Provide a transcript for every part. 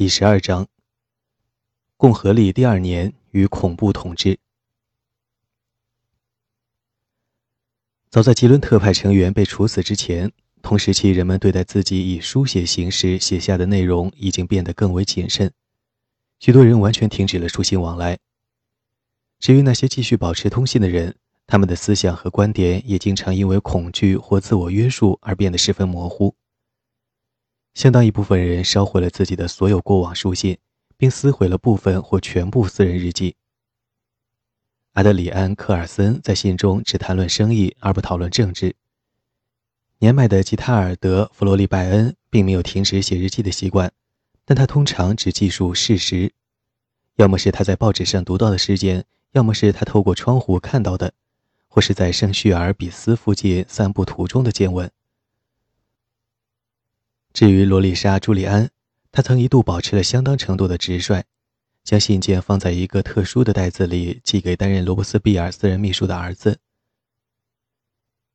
第十二章：共和历第二年与恐怖统治。早在吉伦特派成员被处死之前，同时期人们对待自己以书写形式写下的内容已经变得更为谨慎，许多人完全停止了书信往来。至于那些继续保持通信的人，他们的思想和观点也经常因为恐惧或自我约束而变得十分模糊。相当一部分人烧毁了自己的所有过往书信，并撕毁了部分或全部私人日记。阿德里安·科尔森在信中只谈论生意而不讨论政治。年迈的吉塔尔德·弗罗利拜恩并没有停止写日记的习惯，但他通常只记述事实，要么是他在报纸上读到的事件，要么是他透过窗户看到的，或是在圣叙尔比斯附近散步途中的见闻。至于罗丽莎·朱利安，她曾一度保持了相当程度的直率。将信件放在一个特殊的袋子里，寄给担任罗伯斯庇尔私人秘书的儿子。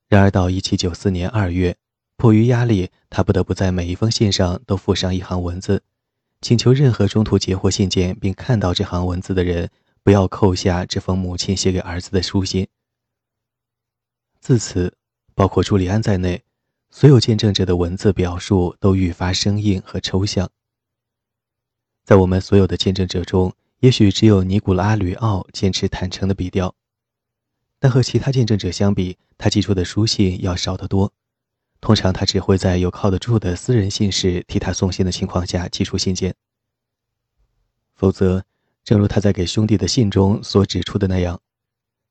然而，到1794年2月，迫于压力，他不得不在每一封信上都附上一行文字，请求任何中途截获信件并看到这行文字的人不要扣下这封母亲写给儿子的书信。自此，包括朱利安在内，所有见证者的文字表述都愈发生硬和抽象。在我们所有的见证者中，也许只有尼古拉·吕奥坚持坦诚的笔调，但和其他见证者相比，他寄出的书信要少得多。通常，他只会在有靠得住的私人信使替他送信的情况下寄出信件。否则，正如他在给兄弟的信中所指出的那样，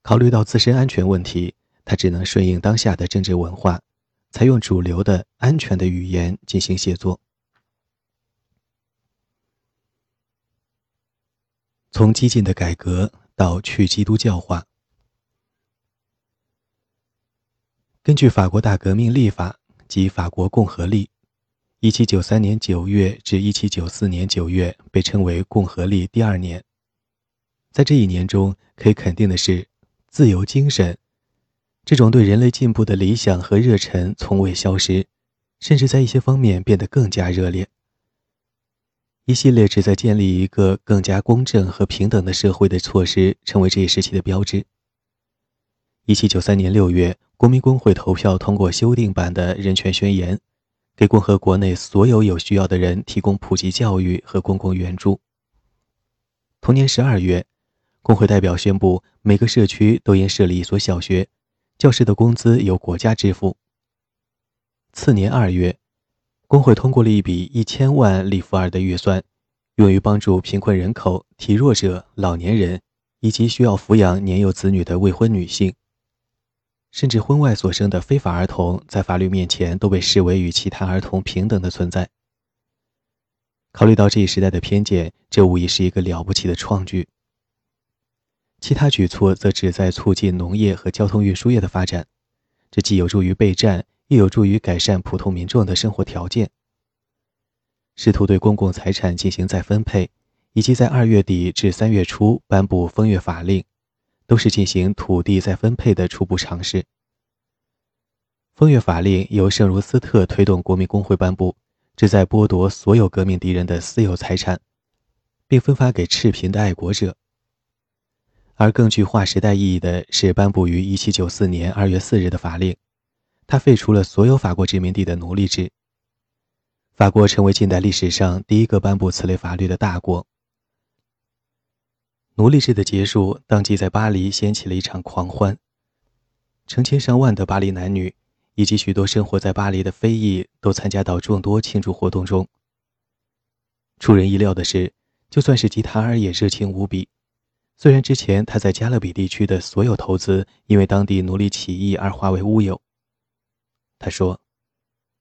考虑到自身安全问题，他只能顺应当下的政治文化，采用主流的安全的语言进行写作。从激进的改革到去基督教化。根据法国大革命立法及法国共和历，1793年9月至1794年9月被称为共和历第二年。在这一年中，可以肯定的是，自由精神这种对人类进步的理想和热忱从未消失，甚至在一些方面变得更加热烈。一系列旨在建立一个更加公正和平等的社会的措施，成为这一时期的标志。一七九三年六月，国民工会投票通过修订版的人权宣言，给共和国内所有有需要的人提供普及教育和公共援助。同年十二月，工会代表宣布，每个社区都应设立一所小学，教师的工资由国家支付。次年二月。工会通过了一笔一千万里弗尔的预算，用于帮助贫困人口、体弱者、老年人以及需要抚养年幼子女的未婚女性。甚至婚外所生的非法儿童，在法律面前都被视为与其他儿童平等的存在。考虑到这一时代的偏见，这无疑是一个了不起的创举。其他举措则旨在促进农业和交通运输业的发展，这既有助于备战。亦有助于改善普通民众的生活条件。试图对公共财产进行再分配，以及在二月底至三月初颁布风月法令，都是进行土地再分配的初步尝试。风月法令由圣卢斯特推动国民工会颁布，旨在剥夺所有革命敌人的私有财产，并分发给赤贫的爱国者。而更具划时代意义的是颁布于1794年2月4日的法令。他废除了所有法国殖民地的奴隶制。法国成为近代历史上第一个颁布此类法律的大国。奴隶制的结束，当即在巴黎掀起了一场狂欢。成千上万的巴黎男女以及许多生活在巴黎的非裔都参加到众多庆祝活动中。出人意料的是，就算是吉塔尔也热情无比。虽然之前他在加勒比地区的所有投资因为当地奴隶起义而化为乌有。他说：“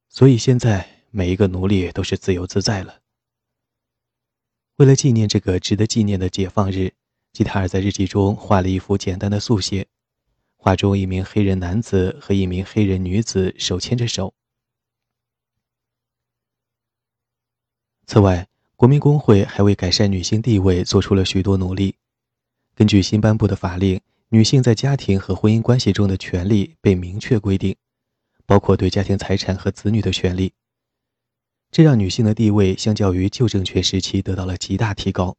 所以现在每一个奴隶都是自由自在了。”为了纪念这个值得纪念的解放日，吉塔尔在日记中画了一幅简单的速写，画中一名黑人男子和一名黑人女子手牵着手。此外，国民工会还为改善女性地位做出了许多努力。根据新颁布的法令，女性在家庭和婚姻关系中的权利被明确规定。包括对家庭财产和子女的权利。这让女性的地位相较于旧政权时期得到了极大提高。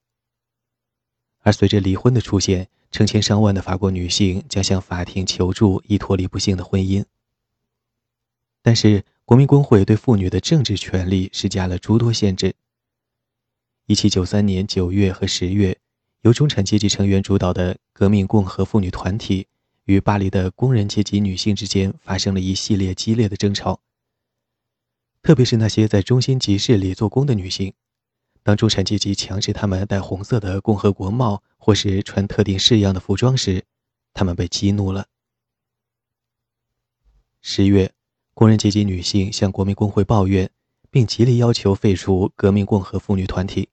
而随着离婚的出现，成千上万的法国女性将向法庭求助，以脱离不幸的婚姻。但是，国民工会对妇女的政治权利施加了诸多限制。一七九三年九月和十月，由中产阶级成员主导的革命共和妇女团体与巴黎的工人阶级女性之间发生了一系列激烈的争吵。特别是那些在中心集市里做工的女性，当中产阶级强制她们戴红色的共和国帽或是穿特定式样的服装时，她们被激怒了。十月，工人阶级女性向国民工会抱怨，并极力要求废除革命共和妇女团体。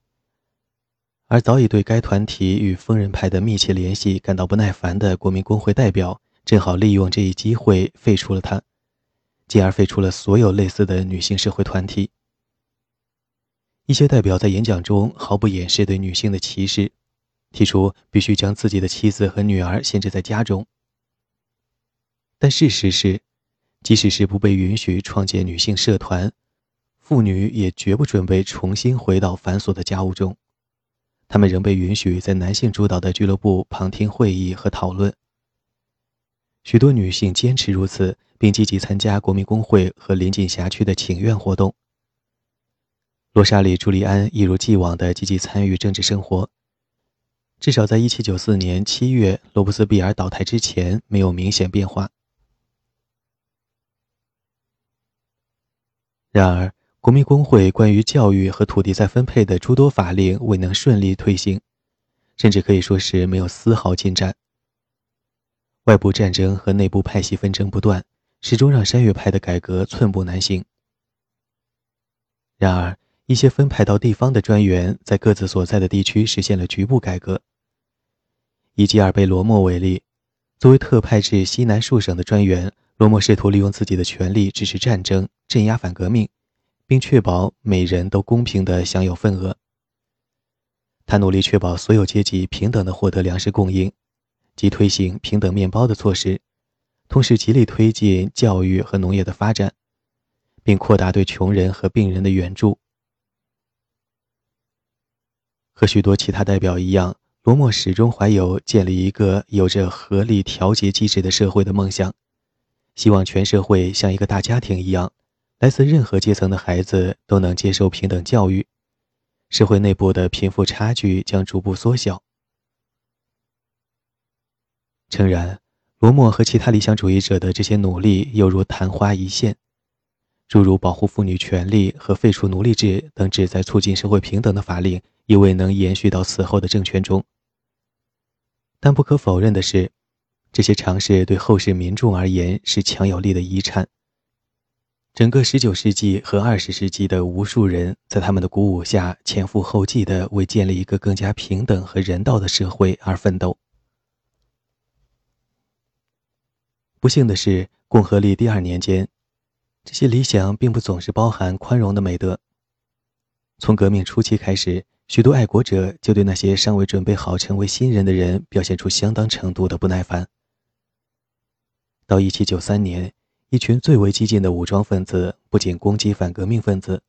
而早已对该团体与疯人派的密切联系感到不耐烦的国民工会代表，正好利用这一机会废除了它，进而废除了所有类似的女性社会团体。一些代表在演讲中毫不掩饰对女性的歧视，提出必须将自己的妻子和女儿限制在家中。但事实是，即使是不被允许创建女性社团，妇女也绝不准备重新回到繁琐的家务中。他们仍被允许在男性主导的俱乐部旁听会议和讨论。许多女性坚持如此，并积极参加国民工会和临近辖区的请愿活动。罗莎莉·朱利安一如既往地积极参与政治生活，至少在1794年7月罗伯斯庇尔倒台之前没有明显变化。然而，国民工会关于教育和土地再分配的诸多法令未能顺利推行，甚至可以说是没有丝毫进展。外部战争和内部派系纷争不断，始终让山岳派的改革寸步难行。然而，一些分派到地方的专员在各自所在的地区实现了局部改革。以吉尔贝罗莫为例，作为特派至西南数省的专员，罗莫试图利用自己的权力支持战争，镇压反革命。并确保每人都公平地享有份额。他努力确保所有阶级平等地获得粮食供应，及推行平等面包的措施，同时极力推进教育和农业的发展，并扩大对穷人和病人的援助。和许多其他代表一样，罗默始终怀有建立一个有着合理调节机制的社会的梦想，希望全社会像一个大家庭一样。来自任何阶层的孩子都能接受平等教育，社会内部的贫富差距将逐步缩小。诚然，罗默和其他理想主义者的这些努力犹如昙花一现，诸如保护妇女权利和废除奴隶制等旨在促进社会平等的法令，亦未能延续到此后的政权中。但不可否认的是，这些尝试对后世民众而言是强有力的遗产。整个19世纪和20世纪的无数人在他们的鼓舞下，前赴后继地为建立一个更加平等和人道的社会而奋斗。不幸的是，共和历第二年间，这些理想并不总是包含宽容的美德。从革命初期开始，许多爱国者就对那些尚未准备好成为新人的人表现出相当程度的不耐烦。到1793年。一群最为激进的武装分子不仅攻击反革命分子，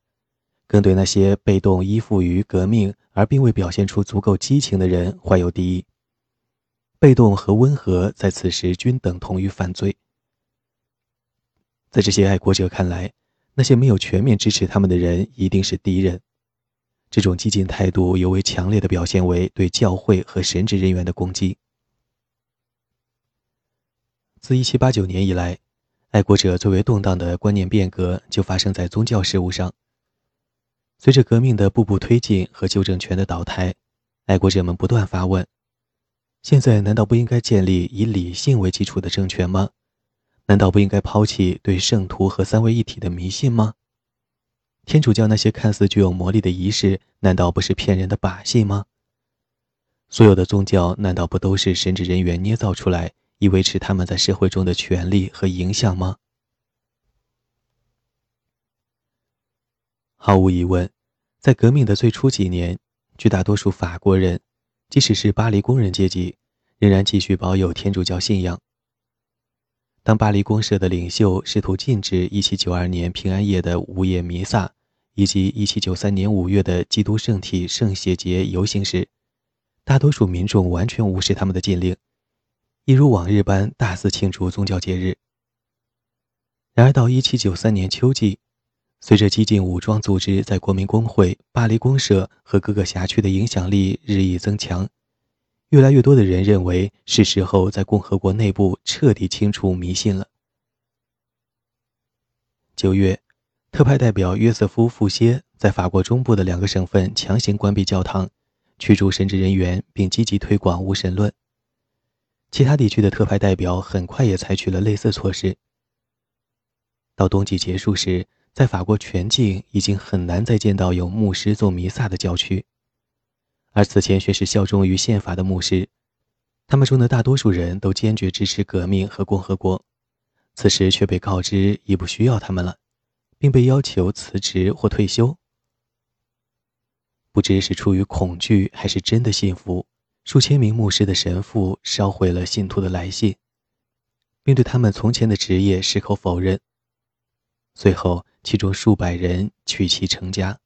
更对那些被动依附于革命而并未表现出足够激情的人怀有敌意。被动和温和在此时均等同于犯罪。在这些爱国者看来，那些没有全面支持他们的人一定是敌人。这种激进态度尤为强烈的表现为对教会和神职人员的攻击。自1789年以来。爱国者最为动荡的观念变革就发生在宗教事务上。随着革命的步步推进和旧政权的倒台，爱国者们不断发问：现在难道不应该建立以理性为基础的政权吗？难道不应该抛弃对圣徒和三位一体的迷信吗？天主教那些看似具有魔力的仪式，难道不是骗人的把戏吗？所有的宗教难道不都是神职人员捏造出来？以维持他们在社会中的权利和影响吗？毫无疑问，在革命的最初几年，绝大多数法国人，即使是巴黎工人阶级，仍然继续保有天主教信仰。当巴黎公社的领袖试图禁止1792年平安夜的午夜弥撒，以及1793年5月的基督圣体圣血节游行时，大多数民众完全无视他们的禁令，一如往日般大肆庆祝宗教节日。然而，到1793年秋季，随着激进武装组织在国民工会、巴黎公社和各个辖区的影响力日益增强，越来越多的人认为是时候在共和国内部彻底清除迷信了。九月，特派代表约瑟夫·富歇在法国中部的两个省份强行关闭教堂，驱逐神职人员，并积极推广无神论。其他地区的特派代表很快也采取了类似措施。到冬季结束时，在法国全境已经很难再见到有牧师做弥撒的教区，而此前却是效忠于宪法的牧师，他们中的大多数人都坚决支持革命和共和国，此时却被告知已不需要他们了，并被要求辞职或退休。不知是出于恐惧还是真的信服，数千名牧师的神父烧毁了信徒的来信，并对他们从前的职业矢口否认。随后，其中数百人娶妻成家。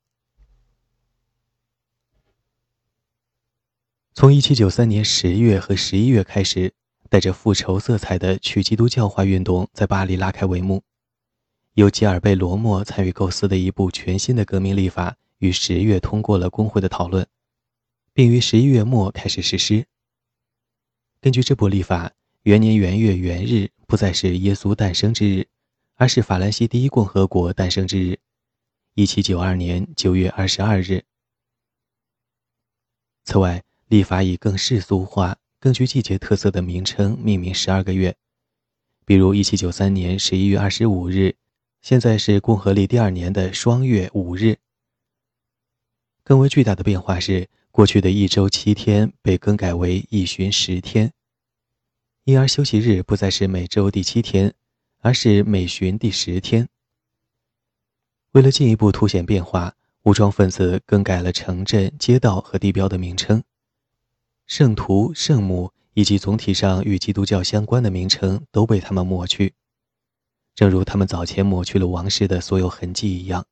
从1793年10月和11月开始，带着复仇色彩的去基督教化运动在巴黎拉开帷幕。由吉尔贝罗莫参与构思的一部全新的革命立法，于10月通过了工会的讨论，并于11月末开始实施。根据这部立法，元年元月元日不再是耶稣诞生之日。而是法兰西第一共和国诞生之日，一七九二年九月二十二日。此外，立法以更世俗化、更具季节特色的名称命名十二个月，比如一七九三年十一月二十五日，现在是共和历第二年的双月五日。更为巨大的变化是，过去的一周七天被更改为一旬十天，因而休息日不再是每周第七天。而是每旬第十天。为了进一步凸显变化，武装分子更改了城镇、街道和地标的名称，圣徒、圣母以及总体上与基督教相关的名称都被他们抹去，正如他们早前抹去了王室的所有痕迹一样。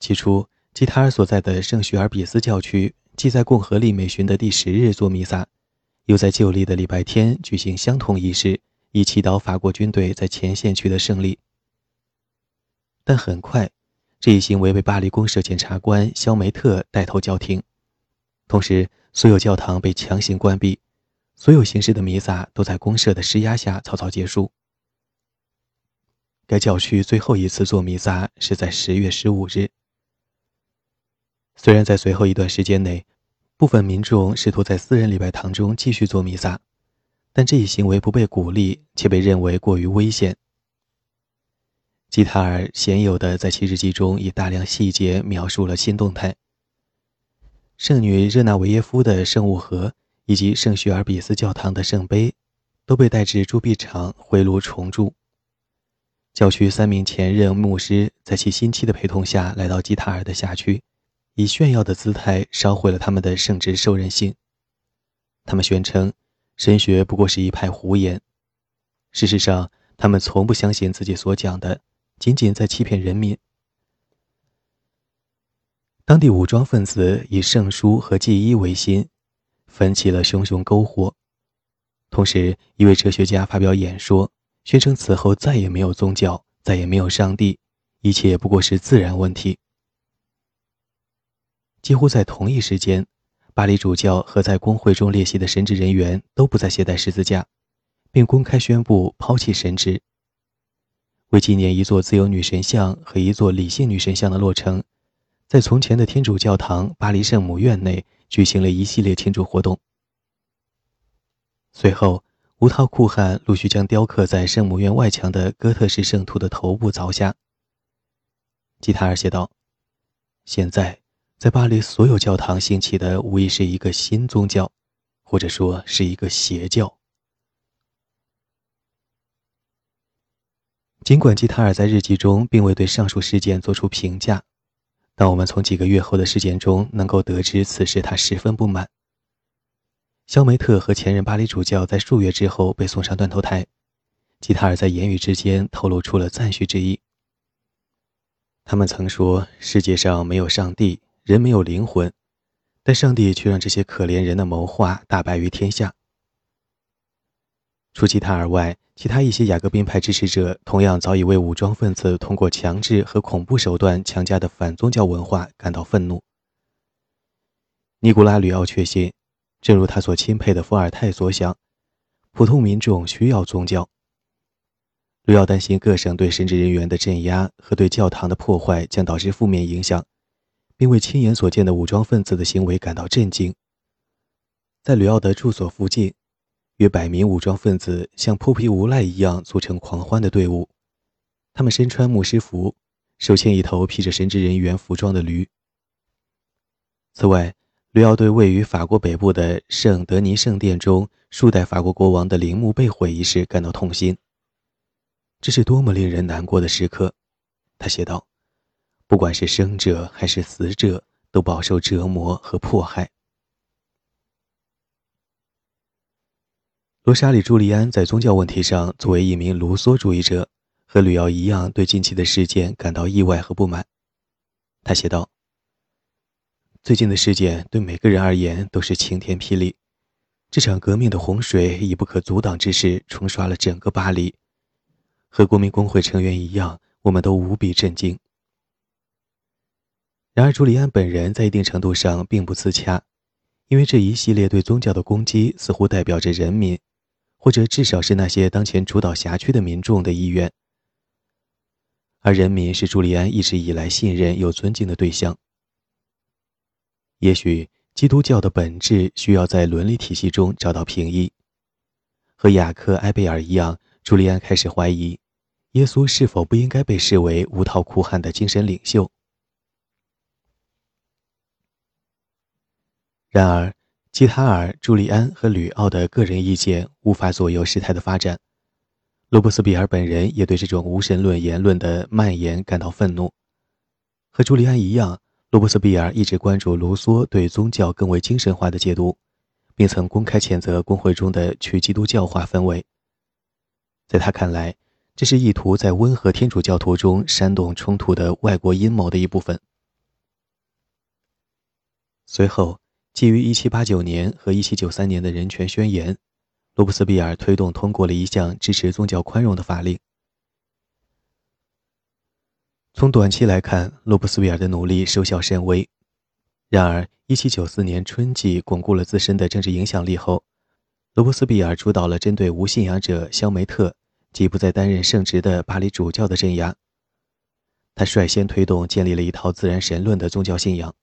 起初，吉塔尔所在的圣叙尔比斯教区既在共和历每旬的第十日做弥撒。又在旧历的礼拜天举行相同仪式，以祈祷法国军队在前线取得胜利。但很快，这一行为被巴黎公社检察官肖梅特带头叫停，同时所有教堂被强行关闭，所有形式的弥撒都在公社的施压下草草结束。该教区最后一次做弥撒是在十月十五日。虽然在随后一段时间内，部分民众试图在私人礼拜堂中继续做弥撒，但这一行为不被鼓励，且被认为过于危险。吉塔尔鲜有的在其日记中以大量细节描述了新动态。圣女热那维耶夫的圣物盒以及圣叙尔比斯教堂的圣杯，都被带至铸币厂回炉重铸。教区三名前任牧师在其新妻的陪同下来到吉塔尔的辖区。以炫耀的姿态烧毁了他们的圣职受任性。他们宣称，神学不过是一派胡言。事实上，他们从不相信自己所讲的，仅仅在欺骗人民。当地武装分子以圣书和祭衣为心，焚起了熊熊篝火。同时，一位哲学家发表演说，宣称此后再也没有宗教，再也没有上帝，一切不过是自然问题。几乎在同一时间，巴黎主教和在工会中列席的神职人员都不再携带十字架，并公开宣布抛弃神职。为纪念一座自由女神像和一座理性女神像的落成，在从前的天主教堂巴黎圣母院内举行了一系列庆祝活动。随后，无套酷汉陆续将雕刻在圣母院外墙的哥特式圣徒的头部凿下。吉塔尔写道：“现在。”在巴黎，所有教堂兴起的无疑是一个新宗教，或者说是一个邪教。尽管吉塔尔在日记中并未对上述事件作出评价，但我们从几个月后的事件中能够得知，此时他十分不满。肖梅特和前任巴黎主教在数月之后被送上断头台，吉塔尔在言语之间透露出了赞许之意。他们曾说：“世界上没有上帝，人没有灵魂，但上帝却让这些可怜人的谋划大白于天下。”除吉塔尔外，其他一些雅各宾派支持者同样早已为武装分子通过强制和恐怖手段强加的反宗教文化感到愤怒。尼古拉·吕奥确信，正如他所钦佩的伏尔泰所想，普通民众需要宗教。吕奥担心各省对神职人员的镇压和对教堂的破坏将导致负面影响，并为亲眼所见的武装分子的行为感到震惊。在吕奥的住所附近。约百名武装分子像泼皮无赖一样组成狂欢的队伍，他们身穿牧师服，手牵一头披着神职人员服装的驴。此外，吕奥对位于法国北部的圣德尼圣殿中数代法国国王的陵墓被毁一事感到痛心。这是多么令人难过的时刻，他写道：“不管是生者还是死者，都饱受折磨和迫害。”罗莎里·朱利安在宗教问题上，作为一名卢梭主义者，和吕奥一样，对近期的事件感到意外和不满。他写道：“最近的事件对每个人而言都是晴天霹雳。这场革命的洪水以不可阻挡之势冲刷了整个巴黎。和国民工会成员一样，我们都无比震惊。然而，朱利安本人在一定程度上并不自洽，因为这一系列对宗教的攻击似乎代表着人民。”或者至少是那些当前主导辖区的民众的意愿，而人民是朱利安一直以来信任又尊敬的对象。也许基督教的本质需要在伦理体系中找到平抑。和雅克·埃贝尔一样，朱利安开始怀疑，耶稣是否不应该被视为无套苦汉的精神领袖。然而。吉塔尔、朱利安和吕奥的个人意见无法左右事态的发展。罗伯斯比尔本人也对这种无神论言论的蔓延感到愤怒。和朱利安一样，罗伯斯比尔一直关注卢梭对宗教更为精神化的解读，并曾公开谴责工会中的去基督教化氛围。在他看来，这是意图在温和天主教徒中煽动冲突的外国阴谋的一部分。随后。基于1789年和1793年的人权宣言，罗伯斯庇尔推动通过了一项支持宗教宽容的法令。从短期来看，罗伯斯庇尔的努力收效甚微。然而，1794年春季巩固了自身的政治影响力后，罗伯斯庇尔主导了针对无信仰者肖梅特及不再担任圣职的巴黎主教的镇压。他率先推动建立了一套自然神论的宗教信仰。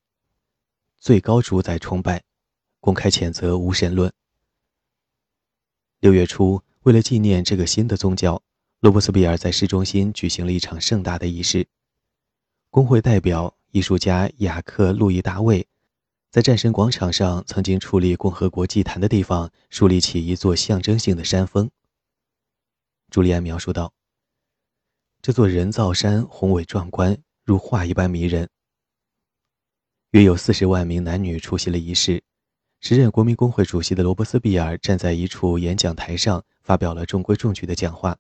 最高主宰崇拜，公开谴责无神论。六月初，为了纪念这个新的宗教，罗伯斯比尔在市中心举行了一场盛大的仪式。工会代表、艺术家雅克·路易·大卫在战神广场上曾经矗立共和国祭坛的地方树立起一座象征性的山峰。朱利安描述道：“这座人造山宏伟壮观，如画一般迷人。”约有四十万名男女出席了仪式。时任国民工会主席的罗伯斯庇尔站在一处演讲台上，发表了中规中矩的讲话。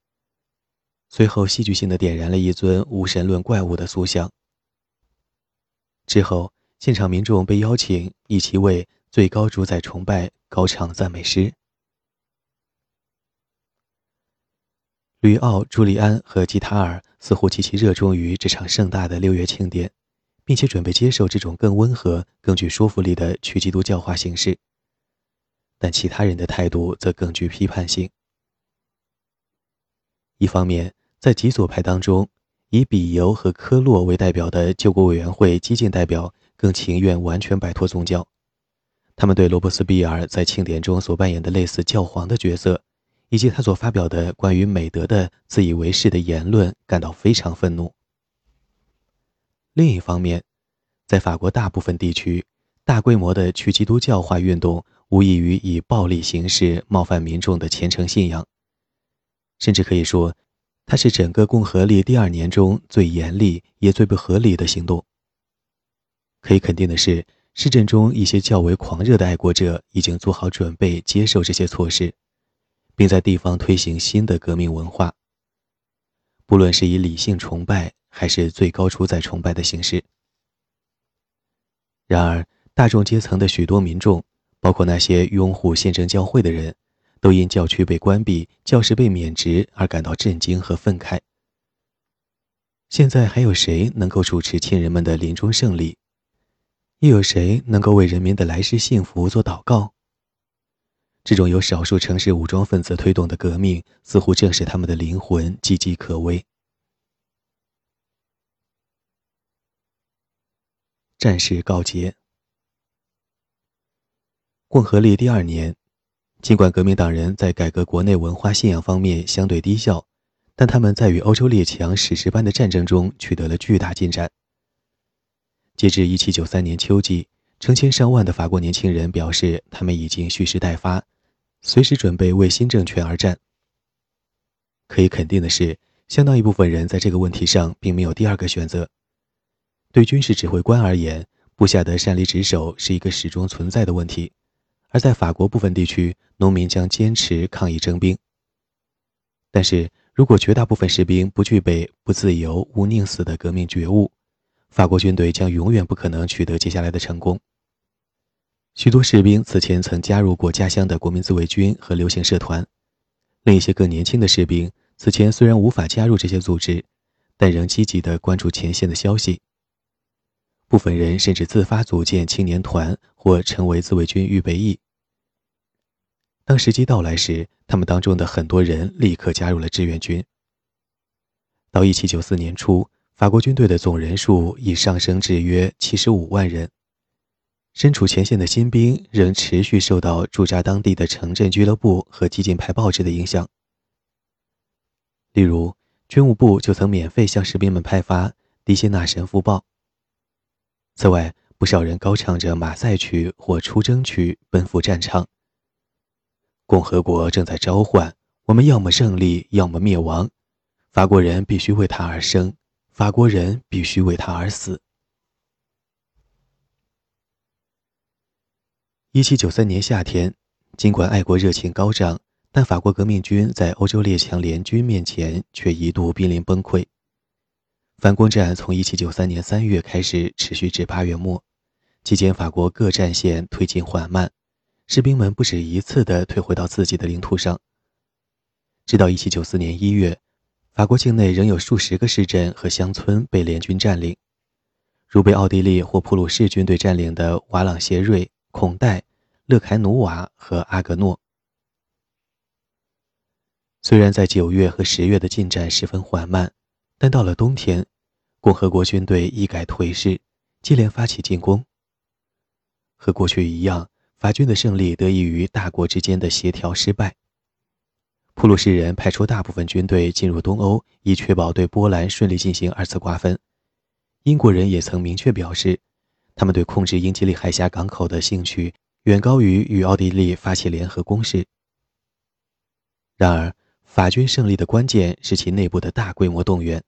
随后，戏剧性的点燃了一尊无神论怪物的塑像。之后，现场民众被邀请一起为最高主宰崇拜高唱赞美诗。吕奥、朱利安和吉塔尔似乎极其热衷于这场盛大的六月庆典。并且准备接受这种更温和、更具说服力的去基督教化形式，但其他人的态度则更具批判性。一方面，在极左派当中，以比尤和科洛为代表的救国委员会激进代表更情愿完全摆脱宗教，他们对罗伯斯庇尔在庆典中所扮演的类似教皇的角色，以及他所发表的关于美德的自以为是的言论感到非常愤怒。另一方面，在法国大部分地区，大规模的去基督教化运动无异于以暴力形式冒犯民众的虔诚信仰，甚至可以说，它是整个共和历第二年中最严厉也最不合理的行动。可以肯定的是，市镇中一些较为狂热的爱国者已经做好准备接受这些措施，并在地方推行新的革命文化。不论是以理性崇拜，还是最高主宰崇拜的形式。然而，大众阶层的许多民众，包括那些拥护宪政教会的人，都因教区被关闭、教士被免职而感到震惊和愤慨。现在还有谁能够主持亲人们的临终胜利？又有谁能够为人民的来世幸福做祷告？这种由少数城市武装分子推动的革命，似乎正是他们的灵魂岌岌可危。战事告捷。共和历第二年，尽管革命党人在改革国内文化信仰方面相对低效，但他们在与欧洲列强史诗般的战争中取得了巨大进展。截至1793年秋季，成千上万的法国年轻人表示，他们已经蓄势待发，随时准备为新政权而战。可以肯定的是，相当一部分人在这个问题上并没有第二个选择。对军事指挥官而言，部下的擅离职守是一个始终存在的问题。而在法国部分地区，农民将坚持抗议征兵。但是如果绝大部分士兵不具备不自由、无宁死的革命觉悟，法国军队将永远不可能取得接下来的成功。许多士兵此前曾加入过家乡的国民自卫军和流行社团，另一些更年轻的士兵此前虽然无法加入这些组织，但仍积极地关注前线的消息。部分人甚至自发组建青年团或成为自卫军预备役。当时机到来时，他们当中的很多人立刻加入了志愿军。到1794年初，法国军队的总人数已上升至约75万人。身处前线的新兵仍持续受到驻扎当地的城镇俱乐部和激进派报纸的影响。例如，军务部就曾免费向士兵们派发《迪谢纳神父报》。此外，不少人高唱着马赛曲或出征曲奔赴战场。共和国正在召唤我们，要么胜利，要么灭亡。法国人必须为他而生，法国人必须为他而死。一七九三年夏天，尽管爱国热情高涨，但法国革命军在欧洲列强联军面前却一度濒临崩溃。反攻战从一七九三年三月开始，持续至八月末，期间法国各战线推进缓慢。士兵们不止一次地退回到自己的领土上。直到1794年1月，法国境内仍有数十个市镇和乡村被联军占领，如被奥地利或普鲁士军队占领的瓦朗谢瑞、孔代、勒凯努瓦和阿格诺。虽然在九月和十月的进展十分缓慢，但到了冬天，共和国军队一改颓势，接连发起进攻。和过去一样。法军的胜利得益于大国之间的协调失败。普鲁士人派出大部分军队进入东欧，以确保对波兰顺利进行二次瓜分。英国人也曾明确表示，他们对控制英吉利海峡港口的兴趣远高于与奥地利发起联合攻势。然而，法军胜利的关键是其内部的大规模动员。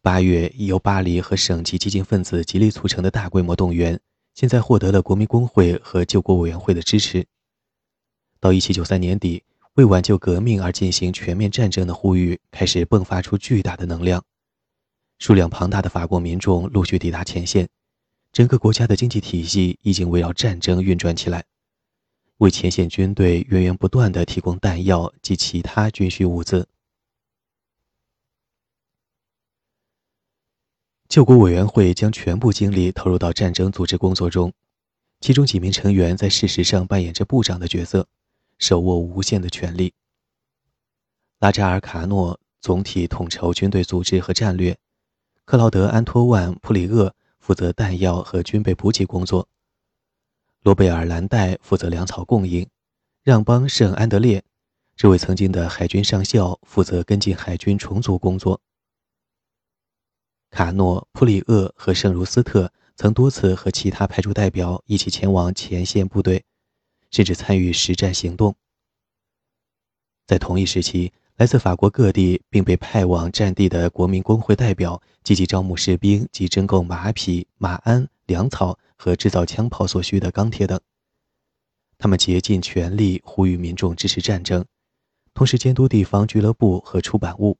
八月，由巴黎和省级激进分子极力促成的大规模动员。现在获得了国民工会和救国委员会的支持。到1793年底，为挽救革命而进行全面战争的呼吁开始迸发出巨大的能量。数量庞大的法国民众陆续抵达前线，整个国家的经济体系已经围绕战争运转起来，为前线军队源源不断地提供弹药及其他军需物资。救国委员会将全部精力投入到战争组织工作中，其中几名成员在事实上扮演着部长的角色，手握无限的权力。拉扎尔·卡诺总体统筹军队组织和战略，克劳德·安托万·普里厄负责弹药和军备补给工作，罗贝尔·兰代负责粮草供应，让邦·圣安德烈这位曾经的海军上校负责跟进海军重组工作。卡诺、普里厄和圣茹斯特曾多次和其他派驻代表一起前往前线部队，甚至参与实战行动。在同一时期，来自法国各地并被派往战地的国民工会代表积极招募士兵及征购马匹、马鞍、粮草和制造枪炮所需的钢铁等。他们竭尽全力呼吁民众支持战争，同时监督地方俱乐部和出版物，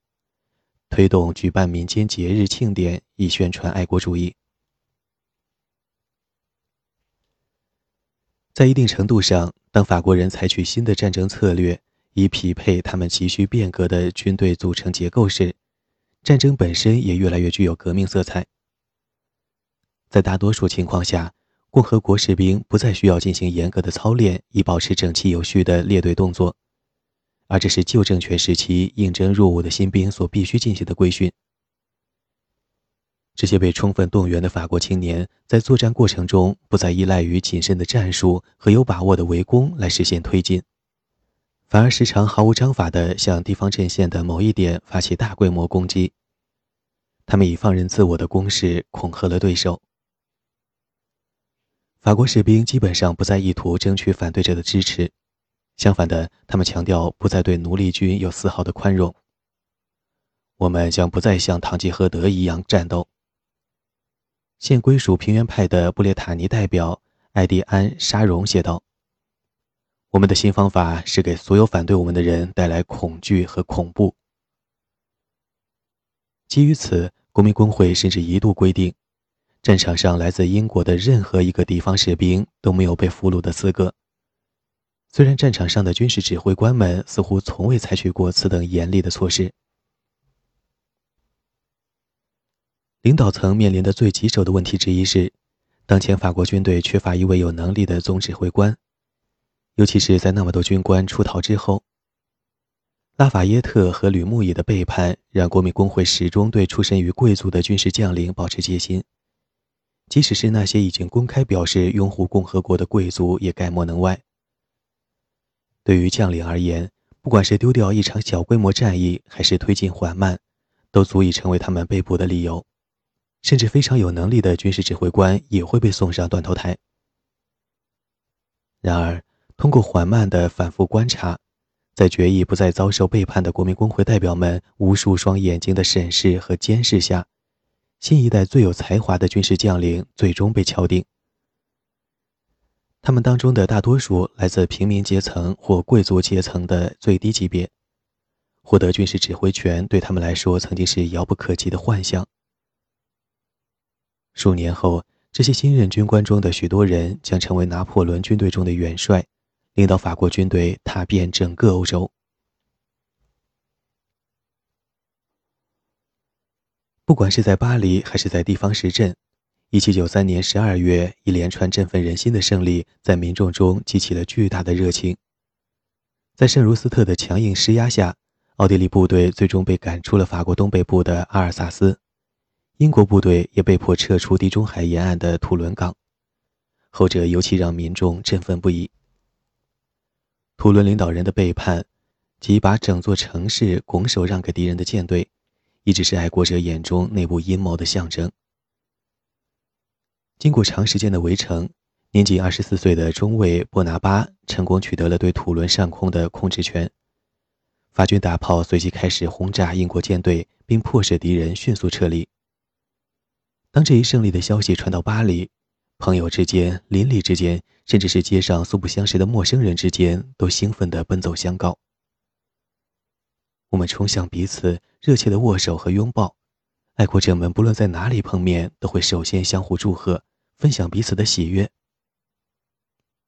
推动举办民间节日庆典，以宣传爱国主义。在一定程度上，当法国人采取新的战争策略，以匹配他们急需变革的军队组成结构时，战争本身也越来越具有革命色彩。在大多数情况下，共和国士兵不再需要进行严格的操练以保持整齐有序的列队动作，而这是旧政权时期应征入伍的新兵所必须进行的规训。这些被充分动员的法国青年在作战过程中不再依赖于谨慎的战术和有把握的围攻来实现推进，反而时常毫无章法地向地方阵线的某一点发起大规模攻击。他们以放任自我的攻势恐吓了对手。法国士兵基本上不再意图争取反对者的支持，相反的，他们强调不再对奴隶军有丝毫的宽容。我们将不再像堂吉诃德一样战斗。现归属平原派的布列塔尼代表艾迪安·沙荣写道：“我们的新方法是给所有反对我们的人带来恐惧和恐怖。”基于此，国民工会甚至一度规定，战场上来自英国的任何一个地方士兵都没有被俘虏的资格。虽然战场上的军事指挥官们似乎从未采取过此等严厉的措施。领导层面临的最棘手的问题之一是，当前法国军队缺乏一位有能力的总指挥官，尤其是在那么多军官出逃之后。拉法耶特和吕穆伊的背叛，让国民工会始终对出身于贵族的军事将领保持戒心，即使是那些已经公开表示拥护共和国的贵族，也概莫能外。对于将领而言，不管是丢掉一场小规模战役，还是推进缓慢，都足以成为他们被捕的理由。甚至非常有能力的军事指挥官也会被送上断头台。然而，通过缓慢的反复观察，在决议不再遭受背叛的国民工会代表们无数双眼睛的审视和监视下，新一代最有才华的军事将领最终被敲定。他们当中的大多数来自平民阶层或贵族阶层的最低级别，获得军事指挥权对他们来说曾经是遥不可及的幻想。数年后，这些新任军官中的许多人将成为拿破仑军队中的元帅，领导法国军队踏遍整个欧洲。不管是在巴黎还是在地方市镇，1793年12月，一连串振奋人心的胜利在民众中激起了巨大的热情。在圣茹斯特的强硬施压下，奥地利部队最终被赶出了法国东北部的阿尔萨斯。英国部队也被迫撤出地中海沿岸的图伦港，后者尤其让民众振奋不已。图伦领导人的背叛，即把整座城市拱手让给敌人的舰队，一直是爱国者眼中内部阴谋的象征。经过长时间的围城，年仅二十四岁的中尉波拿巴成功取得了对土伦上空的控制权。法军大炮随即开始轰炸英国舰队，并迫使敌人迅速撤离。当这一胜利的消息传到巴黎，朋友之间、邻里之间，甚至是街上素不相识的陌生人之间，都兴奋地奔走相告。我们冲向彼此，热切的握手和拥抱。爱国者们不论在哪里碰面，都会首先相互祝贺，分享彼此的喜悦。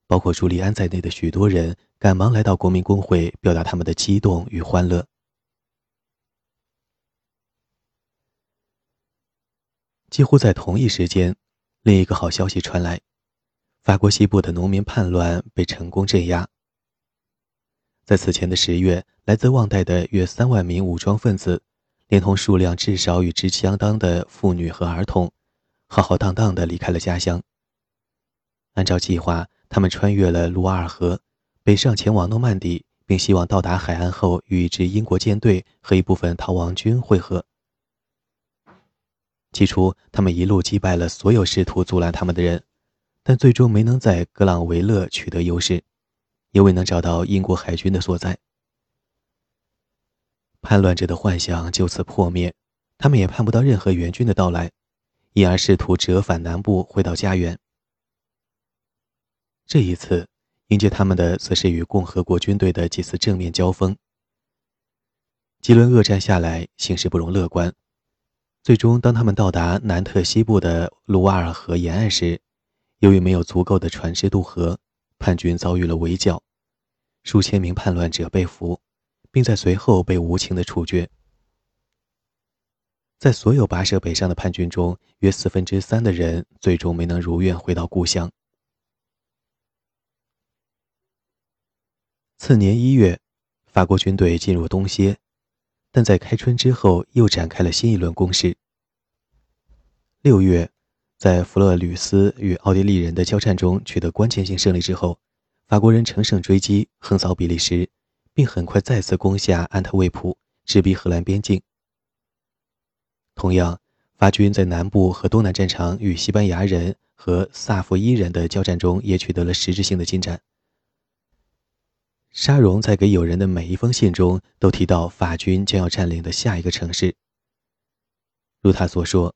包括朱利安在内的许多人赶忙来到国民工会，表达他们的激动与欢乐。几乎在同一时间，另一个好消息传来：法国西部的农民叛乱被成功镇压。在此前的十月，来自旺代的约三万名武装分子，连同数量至少与之相当的妇女和儿童，浩浩荡荡地离开了家乡。按照计划，他们穿越了卢瓦尔河，北上前往诺曼底，并希望到达海岸后与一支英国舰队和一部分逃亡军会合。起初，他们一路击败了所有试图阻拦他们的人，但最终没能在格朗维勒取得优势，也未能找到英国海军的所在。叛乱者的幻想就此破灭，他们也盼不到任何援军的到来，因而试图折返南部回到家园。这一次，迎接他们的则是与共和国军队的几次正面交锋。几轮恶战下来，形势不容乐观。最终，当他们到达南特西部的卢瓦尔河沿岸时，由于没有足够的船只渡河，叛军遭遇了围剿，数千名叛乱者被俘，并在随后被无情的处决。在所有跋涉北上的叛军中，约四分之三的人最终没能如愿回到故乡。次年一月，法国军队进入东歇。但在开春之后，又展开了新一轮攻势。六月，在弗勒吕斯与奥地利人的交战中取得关键性胜利之后，法国人乘胜追击，横扫比利时，并很快再次攻下安特卫普，直逼荷兰边境。同样，法军在南部和东南战场与西班牙人和萨伏伊人的交战中，也取得了实质性的进展。沙荣在给友人的每一封信中都提到法军将要占领的下一个城市。如他所说，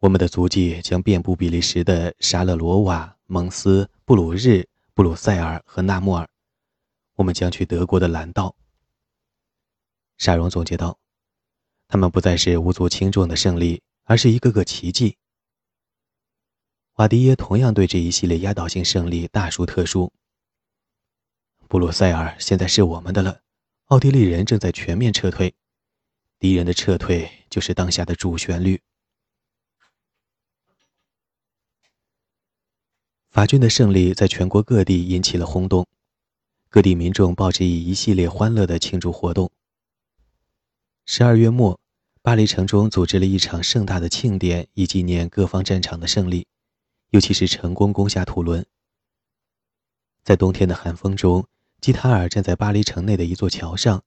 我们的足迹将遍布比利时的沙勒罗瓦、蒙斯、布鲁日、布鲁塞尔和纳莫尔。我们将去德国的蓝道。沙荣总结道：“他们不再是无足轻重的胜利，而是一个个奇迹。”瓦迪耶同样对这一系列压倒性胜利大书特书。布鲁塞尔现在是我们的了，奥地利人正在全面撤退，敌人的撤退就是当下的主旋律。法军的胜利在全国各地引起了轰动，各地民众抱着以一系列欢乐的庆祝活动。十二月末，巴黎城中组织了一场盛大的庆典，以纪念各方战场的胜利，尤其是成功攻下图伦。在冬天的寒风中。基塔尔站在巴黎城内的一座桥上，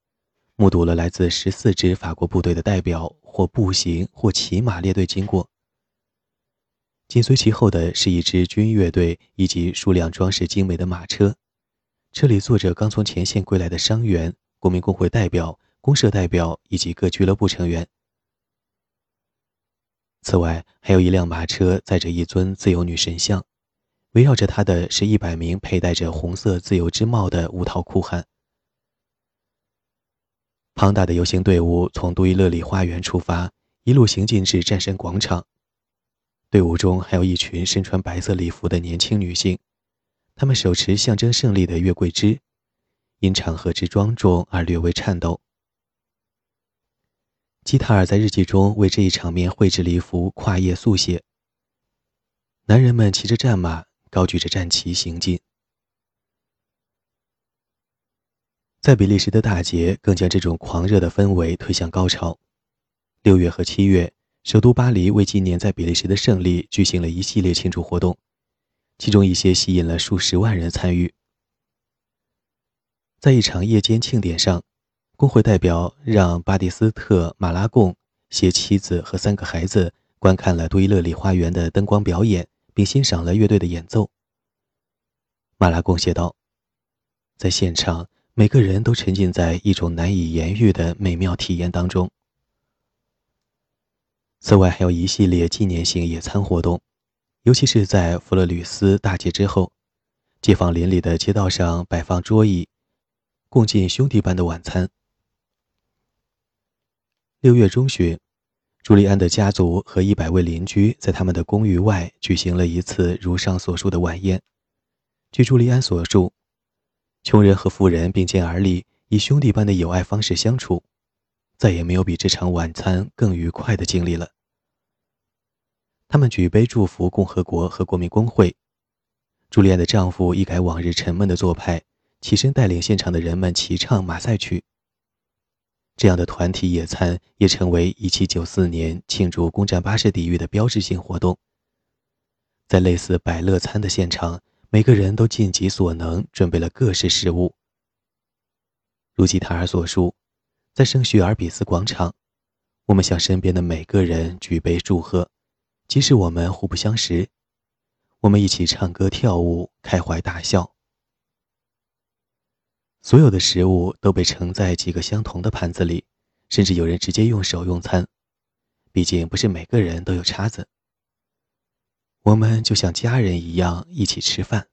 目睹了来自十四支法国部队的代表或步行或骑马列队经过。紧随其后的是一支军乐队以及数辆装饰精美的马车，车里坐着刚从前线归来的伤员、国民工会代表、公社代表以及各俱乐部成员。此外，还有一辆马车载着一尊自由女神像。围绕着她的是一百名佩戴着红色自由之帽的无套酷汉。庞大的游行队伍从杜伊勒里花园出发，一路行进至战神广场。队伍中还有一群身穿白色礼服的年轻女性，她们手持象征胜利的月桂枝，因场合之庄重而略微颤抖。基塔尔在日记中为这一场面绘制了一幅跨页速写：男人们骑着战马。高举着战旗行进，在比利时的大捷更将这种狂热的氛围推向高潮。六月和七月，首都巴黎为纪念在比利时的胜利，举行了一系列庆祝活动，其中一些吸引了数十万人参与。在一场夜间庆典上，工会代表让巴蒂斯特·马拉贡携妻子和三个孩子观看了杜伊勒里花园的灯光表演。并欣赏了乐队的演奏。马拉贡写道：“在现场，每个人都沉浸在一种难以言喻的美妙体验当中。此外，还有一系列纪念性野餐活动，尤其是在弗勒吕斯大捷之后，街坊邻里的街道上摆放桌椅，共进兄弟般的晚餐。”六月中旬。朱利安的家族和一百位邻居在他们的公寓外举行了一次如上所述的晚宴。据朱利安所述，穷人和富人并肩而立，以兄弟般的友爱方式相处，再也没有比这场晚餐更愉快的经历了。他们举杯祝福共和国和国民工会。朱莉安的丈夫一改往日沉闷的做派，起身带领现场的人们齐唱马赛曲。这样的团体野餐也成为1794年庆祝攻占巴士底狱的标志性活动。在类似百乐餐的现场，每个人都尽己所能准备了各式食物。如吉塔尔所述，在圣叙尔比斯广场，我们向身边的每个人举杯祝贺，即使我们互不相识，我们一起唱歌跳舞，开怀大笑。所有的食物都被盛在几个相同的盘子里，甚至有人直接用手用餐。毕竟不是每个人都有叉子。我们就像家人一样一起吃饭。